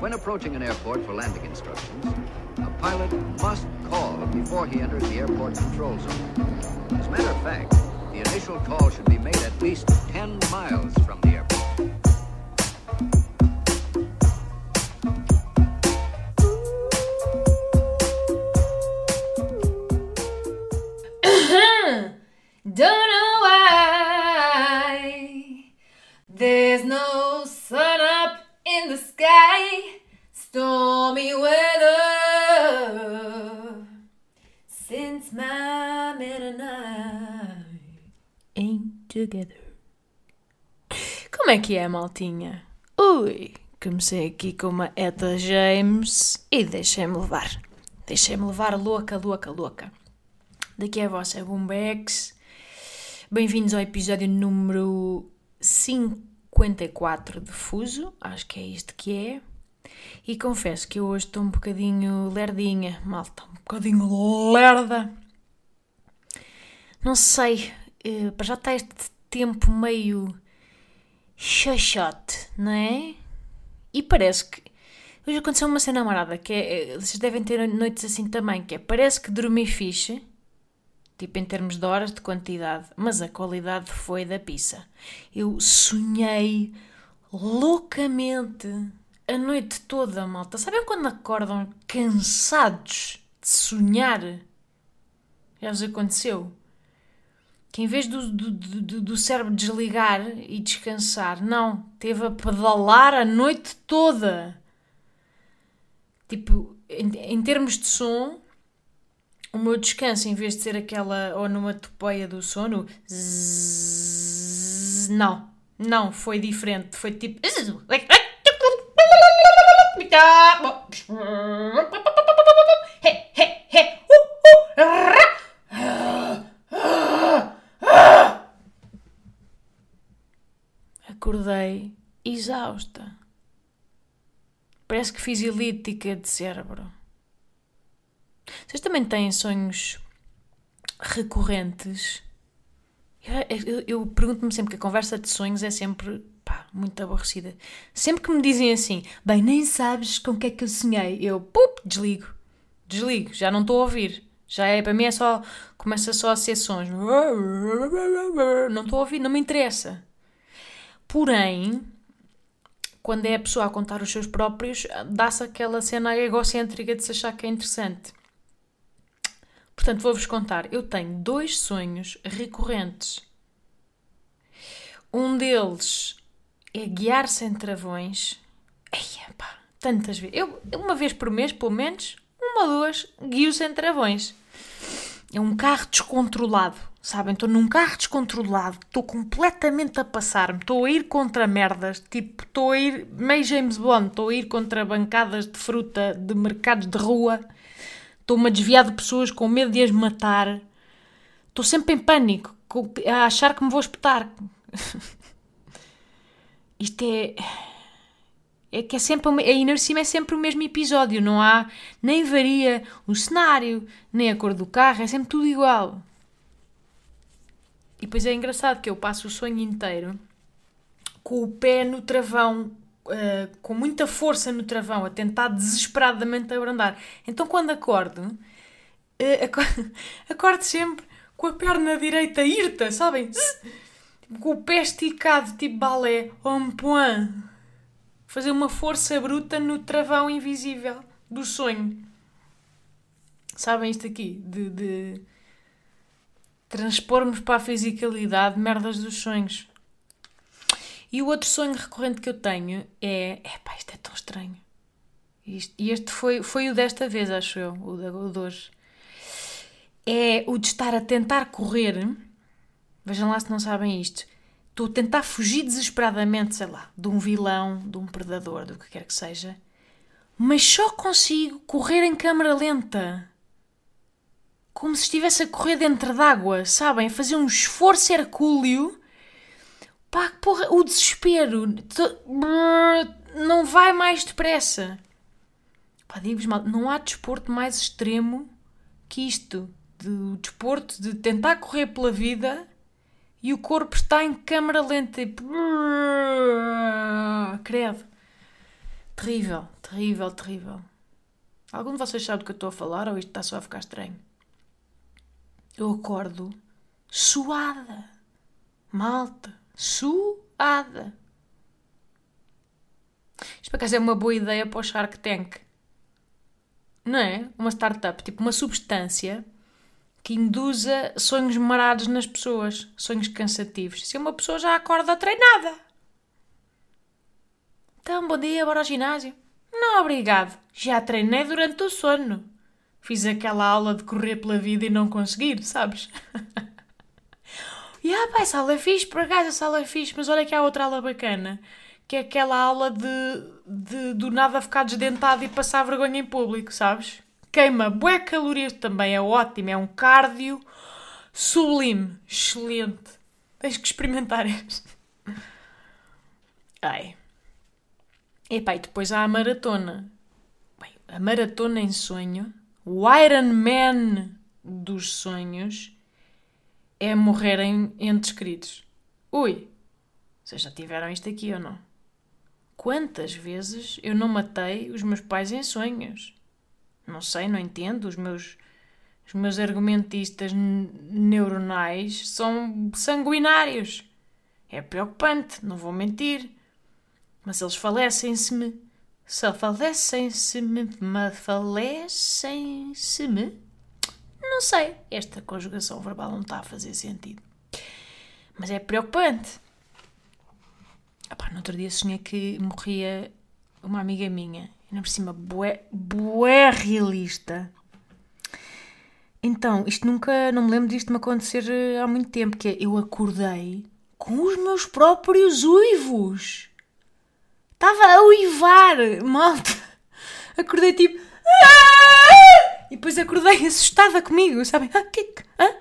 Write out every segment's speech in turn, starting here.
When approaching an airport for landing instructions, a pilot must call before he enters the airport control zone. As a matter of fact, the initial call should be made at least 10 miles from the airport. Don't know why there's no ain't together. Como é que é, maltinha? Ui, comecei aqui com uma Eta James e deixei-me levar. Deixei-me levar louca, louca, louca. Daqui é a vossa Boombex. Bem-vindos ao episódio número 54 de Fuso, acho que é isto que é. E confesso que eu hoje estou um bocadinho lerdinha, malta, um bocadinho lerda. Não sei, eh, para já está este tempo meio xoxote, não é? E parece que. Hoje aconteceu uma cena amarada, que é. Vocês devem ter noites assim também, que é. Parece que dormi fixe, tipo em termos de horas, de quantidade, mas a qualidade foi da pizza. Eu sonhei loucamente a noite toda, malta. Sabem quando acordam cansados de sonhar? Já vos aconteceu? Que em vez do, do, do, do cérebro desligar e descansar, não, teve a pedalar a noite toda. Tipo, em, em termos de som, o meu descanso, em vez de ser aquela onomatopeia do sono, zzz, não, não, foi diferente. Foi tipo. Parece que fiz elíptica de cérebro. Vocês também têm sonhos recorrentes? Eu, eu, eu pergunto-me sempre que a conversa de sonhos é sempre pá, muito aborrecida. Sempre que me dizem assim, bem, nem sabes com o que é que eu sonhei, eu pup, desligo. Desligo, já não estou a ouvir. Já é, para mim é só, começa só a ser sons. Não estou a ouvir, não me interessa. Porém, quando é a pessoa a contar os seus próprios, dá-se aquela cena egocêntrica de se achar que é interessante. Portanto, vou-vos contar. Eu tenho dois sonhos recorrentes. Um deles é guiar-se em travões. Eia, pá, tantas vezes. Eu, uma vez por mês, pelo menos, uma ou duas, guio-se em travões. É um carro descontrolado, sabem? Estou num carro descontrolado, estou completamente a passar-me, estou a ir contra merdas, tipo, estou a ir, meio James Bond, estou a ir contra bancadas de fruta de mercados de rua Estou-me a desviar de pessoas com medo de as matar. Estou sempre em pânico, a achar que me vou espetar. Isto é. É que é sempre. A inercia é sempre o mesmo episódio, não há. Nem varia o cenário, nem a cor do carro, é sempre tudo igual. E depois é engraçado que eu passo o sonho inteiro com o pé no travão, uh, com muita força no travão, a tentar desesperadamente abrandar. Então quando acordo, uh, acordo, acordo sempre com a perna direita irta, sabem? Com o pé esticado, tipo balé, en point. Fazer uma força bruta no travão invisível do sonho. Sabem isto aqui? De, de transpormos para a fisicalidade merdas dos sonhos. E o outro sonho recorrente que eu tenho é. Epá, isto é tão estranho. Isto, e este foi, foi o desta vez, acho eu, o de, o de hoje. É o de estar a tentar correr. Vejam lá se não sabem isto. Estou a tentar fugir desesperadamente, sei lá, de um vilão, de um predador, do que quer que seja. Mas só consigo correr em câmara lenta. Como se estivesse a correr dentro d'água, sabem? Fazer um esforço hercúleo Pá, porra, o desespero. Não vai mais depressa. Pá, digo-vos mal, não há desporto mais extremo que isto. De desporto de tentar correr pela vida e o corpo está em câmara lenta. Tipo, credo. Terrível, terrível, terrível. Algum de vocês sabe do que eu estou a falar ou isto está só a ficar estranho? Eu acordo suada. Malta, suada. Isto para acaso é uma boa ideia para o Shark Tank. Não é? Uma startup, tipo uma substância que induza sonhos marados nas pessoas, sonhos cansativos. Se uma pessoa já acorda treinada. Então, bom dia, bora ao ginásio. Não, obrigado. Já treinei durante o sono. Fiz aquela aula de correr pela vida e não conseguir, sabes? e ah, pá, essa aula é fixe, por acaso essa aula é fixe, mas olha que há outra aula bacana, que é aquela aula de, de do nada ficar desdentado e passar vergonha em público, sabes? Queima bué calorias também, é ótimo, é um cardio sublime, excelente. Tens que experimentar este. Ai. Epá, e depois há a maratona. Bem, a maratona em sonho o Iron Man dos sonhos é morrer em entes queridos. Ui, vocês já tiveram isto aqui ou não? Quantas vezes eu não matei os meus pais em sonhos? Não sei, não entendo. Os meus, os meus argumentistas neuronais são sanguinários. É preocupante, não vou mentir. Mas eles falecem-se-me só falecem-se-me, falecem-se-me. Não sei, esta conjugação verbal não está a fazer sentido. Mas é preocupante. Epá, no outro dia sonhei que morria uma amiga minha, ainda por cima, bué, bué realista. Então, isto nunca, não me lembro disto me acontecer eh, há muito tempo, que é, eu acordei com os meus próprios uivos. Estava a uivar, malta. Acordei tipo. Ah! E depois acordei assustada comigo, sabem? Ah, que, ah?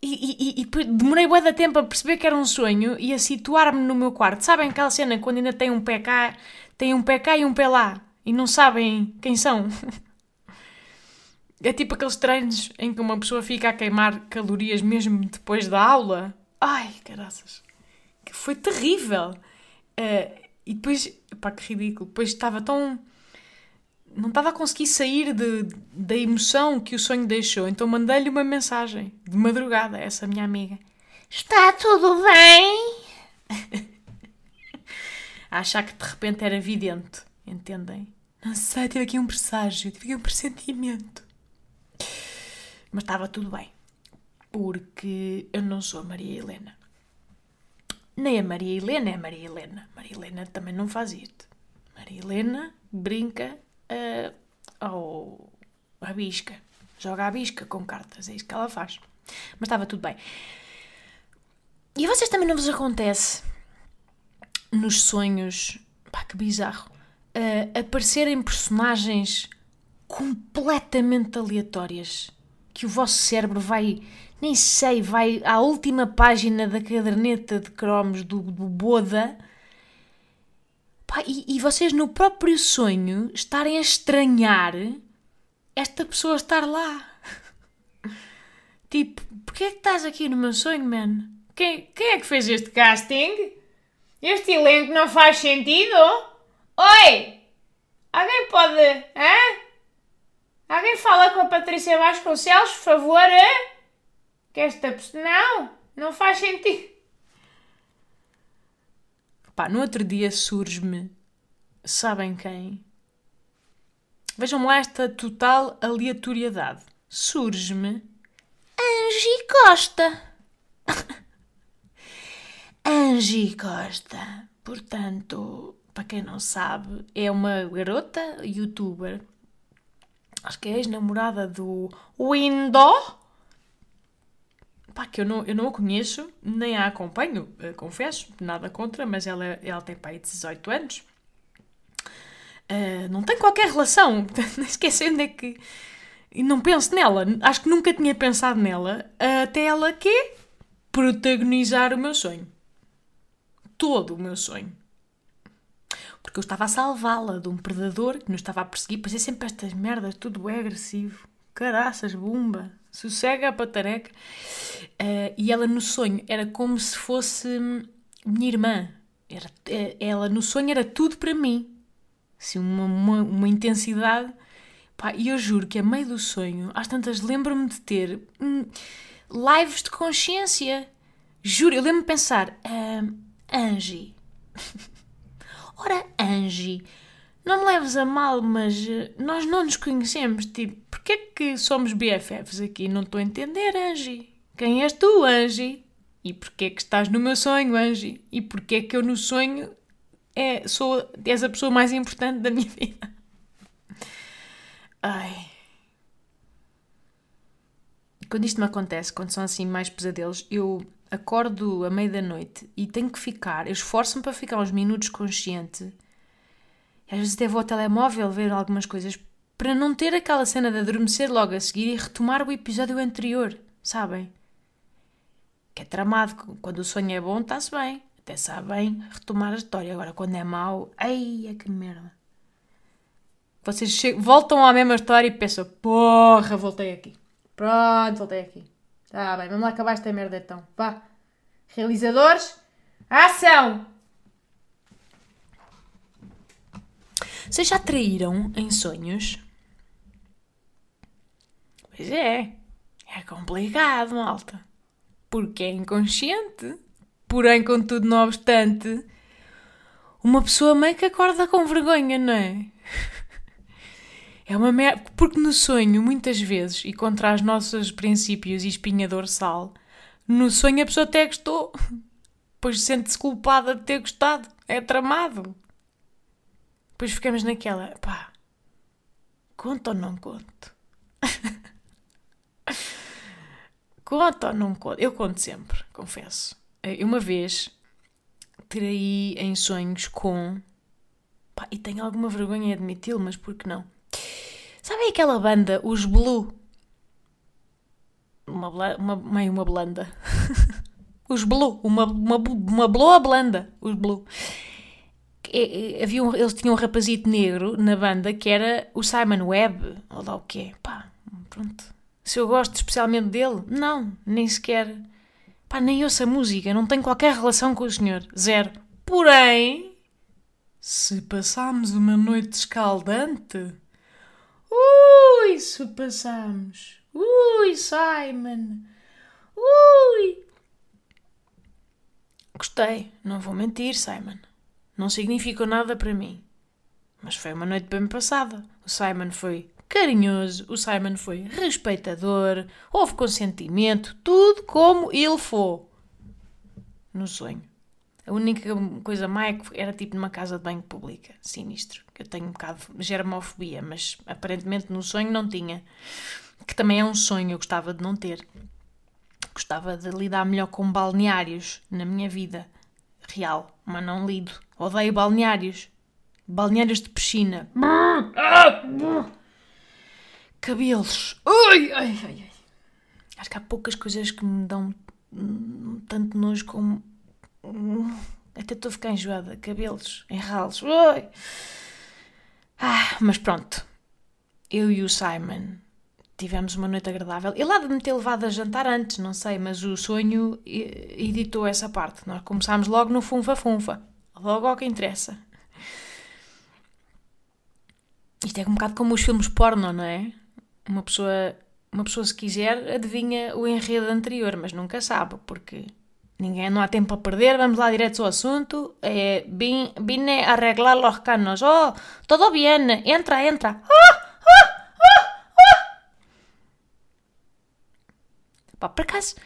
E, e, e, demorei bué de tempo a perceber que era um sonho e a situar-me no meu quarto. Sabem aquela cena quando ainda tem um pé cá, tem um pé cá e um pé lá e não sabem quem são? É tipo aqueles treinos em que uma pessoa fica a queimar calorias mesmo depois da aula. Ai, caraças. Que foi terrível. Uh, e depois, pá, que ridículo. Depois estava tão. Não estava a conseguir sair de, da emoção que o sonho deixou. Então mandei-lhe uma mensagem de madrugada essa minha amiga: Está tudo bem? a achar que de repente era vidente. Entendem? Não sei, tive aqui um presságio, tive aqui um pressentimento. Mas estava tudo bem. Porque eu não sou a Maria Helena. Nem a Maria Helena é a Maria Helena. Maria Helena também não faz isto. Maria Helena brinca uh, ao, à bisca. Joga a bisca com cartas. É isso que ela faz. Mas estava tudo bem. E a vocês também não vos acontece nos sonhos, pá, que bizarro, uh, aparecerem personagens completamente aleatórias que o vosso cérebro vai nem sei, vai à última página da caderneta de cromos do, do Boda pá, e, e vocês no próprio sonho estarem a estranhar esta pessoa estar lá. tipo, porquê é que estás aqui no meu sonho, man? Quem, quem é que fez este casting? Este elenco não faz sentido? Oi! Alguém pode. Hã? Alguém fala com a Patrícia Vasconcelos, por favor? Que esta. Não! Não faz sentido. Pá, no outro dia surge-me. Sabem quem? Vejam lá esta total aleatoriedade. Surge-me. Angie Costa! Angie Costa. Portanto, para quem não sabe, é uma garota youtuber. Acho que é ex-namorada do Window pá, que eu não, eu não a conheço, nem a acompanho, uh, confesso, nada contra, mas ela, ela tem pai de 18 anos. Uh, não tem qualquer relação, nem esquecendo é que. Não penso nela, acho que nunca tinha pensado nela, até ela que protagonizar o meu sonho. Todo o meu sonho. Porque eu estava a salvá-la de um predador que nos estava a perseguir, pois é sempre estas merdas, tudo é agressivo. Caraças, bumba sossega a patareca. Uh, e ela no sonho era como se fosse minha irmã. Era, eh, ela no sonho era tudo para mim. Assim, uma, uma, uma intensidade. E eu juro que a meio do sonho, às tantas, lembro-me de ter hum, lives de consciência. Juro, eu lembro-me de pensar, hum, Angie. Ora, Angie, não me leves a mal, mas eh, nós não nos conhecemos. Tipo, porquê que somos BFFs aqui? Não estou a entender, Angie. Quem és tu, Angie? E porquê que estás no meu sonho, Angie? E porquê que eu no sonho é, sou, és a pessoa mais importante da minha vida? Ai. Quando isto me acontece, quando são assim mais pesadelos, eu acordo à meia da noite e tenho que ficar, eu esforço-me para ficar uns minutos consciente. Às vezes até vou ao telemóvel ver algumas coisas para não ter aquela cena de adormecer logo a seguir e retomar o episódio anterior, sabem? Que é tramado. Quando o sonho é bom, está-se bem. Até sabe bem retomar a história. Agora, quando é mau, ai, é que merda. Vocês chegam, voltam à mesma história e pensam: porra, voltei aqui. Pronto, voltei aqui. Tá bem, vamos lá acabar esta merda então. Vá. Realizadores, ação! Vocês já traíram em sonhos? Pois é. É complicado, malta. Porque é inconsciente. Porém, contudo, não obstante, uma pessoa meio que acorda com vergonha, não é? É uma merda. Porque no sonho, muitas vezes, e contra os nossos princípios e espinha dorsal, no sonho a pessoa até gostou. Pois sente-se culpada de ter gostado. É tramado. Depois ficamos naquela, pá, conto ou não conto? conto ou não conto? Eu conto sempre, confesso. Eu uma vez traí em sonhos com. Pá, e tenho alguma vergonha em admiti-lo, mas por que não? Sabem aquela banda, os Blue? Uma, uma, meio uma blanda. os Blue, uma, uma, uma bloa blanda. Os Blue. Havia um, eles tinham um rapazito negro na banda que era o Simon Webb, ou lá o quê. Pá, pronto. Se eu gosto especialmente dele, não, nem sequer Pá, nem ouço a música, não tenho qualquer relação com o senhor. Zero. Porém, se passarmos uma noite escaldante. Ui, se passamos. Ui, Simon. Ui. Gostei, não vou mentir, Simon. Não significou nada para mim. Mas foi uma noite bem passada. O Simon foi carinhoso, o Simon foi respeitador, houve consentimento, tudo como ele foi no sonho. A única coisa má é que era tipo numa casa de banho pública, sinistro. Eu tenho um bocado de germofobia, mas aparentemente no sonho não tinha. Que também é um sonho, eu gostava de não ter. Gostava de lidar melhor com balneários na minha vida real, mas não lido. Odeio balneários. Balneários de piscina. Cabelos. Ai, ai, ai. Acho que há poucas coisas que me dão tanto nojo como. Até estou a ficar enjoada. Cabelos, enralos. Ui. Ah, mas pronto. Eu e o Simon tivemos uma noite agradável. Ele há de me ter levado a jantar antes, não sei, mas o sonho editou essa parte. Nós começámos logo no funfa-funfa. Logo ao que interessa. Isto é um bocado como os filmes porno, não é? uma pessoa, uma pessoa se quiser, adivinha o enredo anterior, mas nunca sabe, porque ninguém não há tempo a perder, vamos lá direto ao assunto. Eh, vine a arreglar los canos. Oh, todo bien, entra, entra. Ah, ah, ah, ah. Pá, por acaso,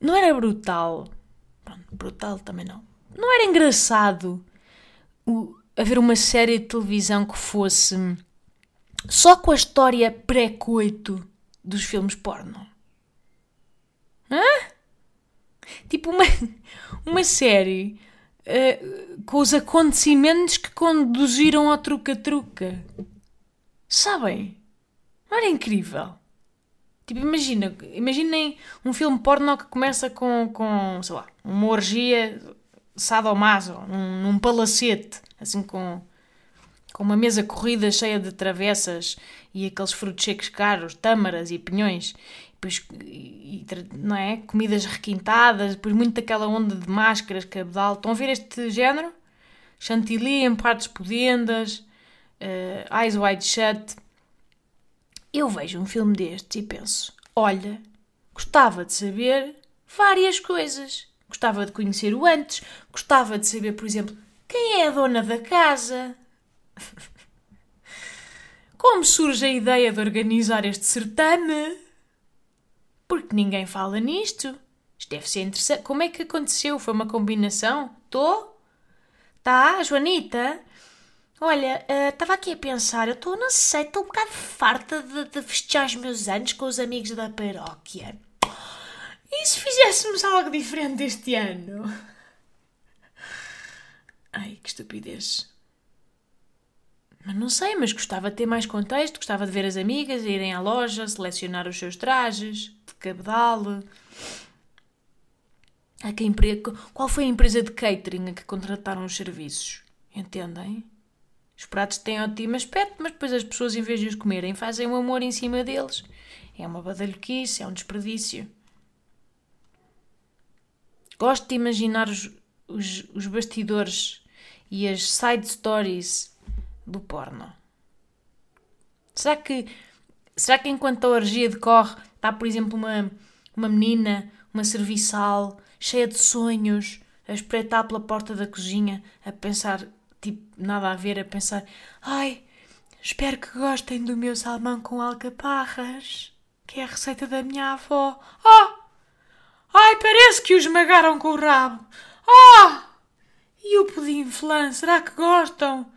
não era brutal. brutal também não. Não era engraçado o, haver uma série de televisão que fosse só com a história pré-coito dos filmes porno. Hã? Tipo uma, uma série uh, com os acontecimentos que conduziram ao truca-truca. Sabem? Não era incrível? Tipo, imagina, imaginem um filme porno que começa com, com sei lá, uma orgia sadomaso, num, num palacete, assim com com uma mesa corrida cheia de travessas e aqueles frutos secos caros, tâmaras e pinhões, depois, e, não é? Comidas requintadas, depois muito daquela onda de máscaras, cabedal. Estão a ver este género? Chantilly em partes pudendas, uh, Eyes Wide Shut, eu vejo um filme destes e penso: olha, gostava de saber várias coisas. Gostava de conhecer o antes, gostava de saber, por exemplo, quem é a dona da casa. Como surge a ideia de organizar este certame? Porque ninguém fala nisto. Isto deve ser interessante. Como é que aconteceu? Foi uma combinação? Tô? Tá, Joanita? Olha, estava uh, aqui a pensar, eu estou, não sei, estou um bocado farta de, de festejar os meus anos com os amigos da paróquia. E se fizéssemos algo diferente este ano? Ai, que estupidez. Mas não sei, mas gostava de ter mais contexto, gostava de ver as amigas, irem à loja, selecionar os seus trajes, de cabedal. A que emprego, qual foi a empresa de catering a que contrataram os serviços? Entendem? Os pratos têm ótimo aspecto, mas depois as pessoas, em vez de os comerem, fazem um amor em cima deles. É uma badalhoquice, é um desperdício. Gosto de imaginar os, os, os bastidores e as side stories do porno. Será que, será que enquanto a orgia decorre, está, por exemplo, uma, uma menina, uma serviçal, cheia de sonhos, a espreitar pela porta da cozinha, a pensar, tipo, nada a ver, a pensar: ai, espero que gostem do meu salmão com alcaparras, que é a receita da minha avó. Ah! Ai, parece que o esmagaram com o rabo. Ah! E o pudim flan, será que gostam?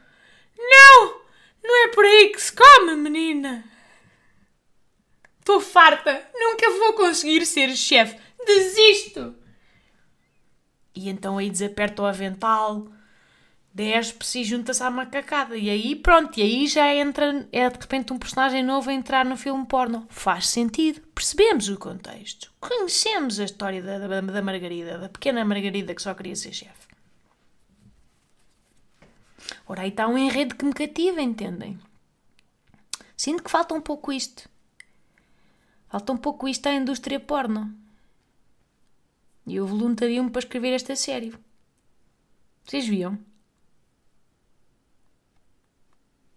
Não! Não é por aí que se come, menina. Estou farta. Nunca vou conseguir ser chefe. Desisto. E então aí desaperta o avental, despe-se e junta-se à macacada. E aí pronto, e aí já entra, é de repente um personagem novo a entrar no filme porno. Faz sentido, percebemos o contexto, conhecemos a história da, da, da Margarida, da pequena Margarida que só queria ser chefe. Ora, aí está um enredo que me cativa, entendem? Sinto que falta um pouco isto. Falta um pouco isto à indústria porno. E eu voluntario-me para escrever esta série. Vocês viam?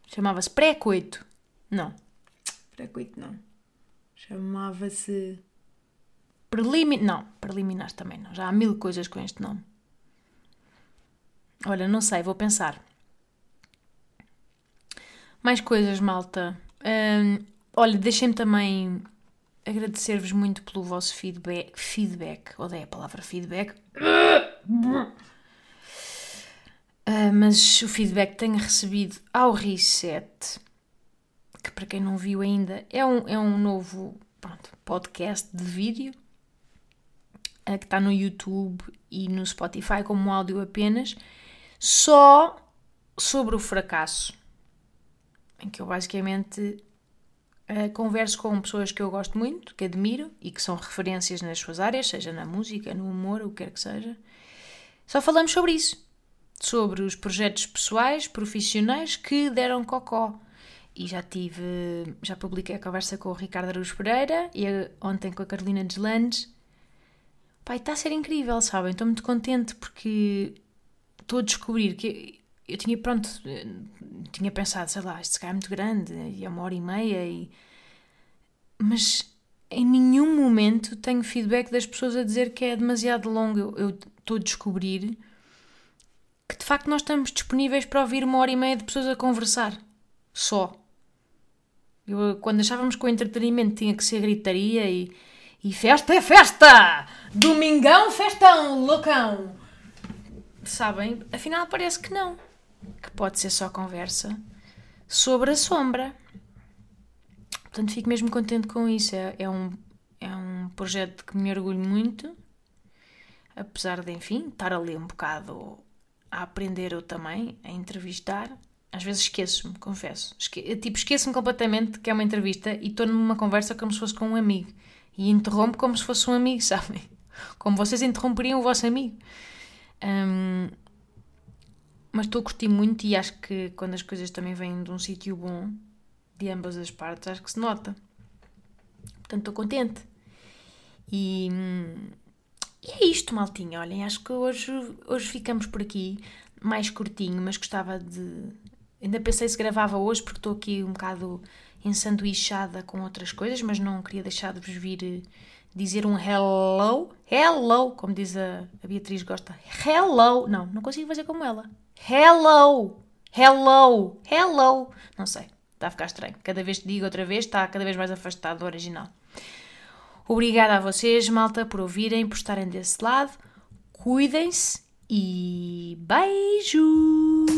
Chamava-se Pré-Coito. Não. Pré-Coito não. Chamava-se. Preliminar. Não, preliminares também não. Já há mil coisas com este nome. Olha, não sei, vou pensar. Mais coisas, malta. Hum, olha, deixem-me também agradecer-vos muito pelo vosso feedback. Feedback. Odeio a palavra feedback. Uh, mas o feedback que tenho recebido ao Reset, que para quem não viu ainda, é um, é um novo pronto, podcast de vídeo uh, que está no YouTube e no Spotify como áudio apenas, só sobre o fracasso, em que eu basicamente uh, converso com pessoas que eu gosto muito, que admiro e que são referências nas suas áreas, seja na música, no humor, o que quer que seja. Só falamos sobre isso sobre os projetos pessoais, profissionais que deram cocó. E já tive, já publiquei a conversa com o Ricardo Araújo Pereira e ontem com a Carolina Deslandes. Pai, está a ser incrível, sabem? Estou muito contente porque estou a descobrir que eu tinha, pronto, tinha pensado, sei lá, este é muito grande e é uma hora e meia e... Mas em nenhum momento tenho feedback das pessoas a dizer que é demasiado longo. Eu estou a descobrir que de facto nós estamos disponíveis para ouvir uma hora e meia de pessoas a conversar. Só. Eu, quando achávamos que o entretenimento tinha que ser gritaria e, e festa é festa! Domingão, festão, loucão! Sabem? Afinal parece que não. Que pode ser só conversa sobre a sombra. Portanto, fico mesmo contente com isso. É, é, um, é um projeto que me orgulho muito. Apesar de, enfim, estar ali um bocado a aprender eu também, a entrevistar. Às vezes esqueço-me, confesso. Esque tipo, esqueço-me completamente que é uma entrevista e estou numa conversa como se fosse com um amigo. E interrompo como se fosse um amigo, sabem? Como vocês interromperiam o vosso amigo. Um, mas estou a curtir muito e acho que quando as coisas também vêm de um sítio bom, de ambas as partes, acho que se nota. Portanto, estou contente. E, hum, e é isto, maltinha. Olhem, acho que hoje, hoje ficamos por aqui, mais curtinho, mas gostava de, Ainda pensei se gravava hoje porque estou aqui um bocado ensanduichada com outras coisas, mas não queria deixar de vos vir eh, dizer um hello. Hello, como diz a, a Beatriz gosta. Hello. Não, não consigo fazer como ela. Hello. Hello. Hello. Não sei. Está a ficar estranho. Cada vez que digo outra vez, está cada vez mais afastado do original. Obrigada a vocês, malta, por ouvirem, por estarem desse lado. Cuidem-se e beijos!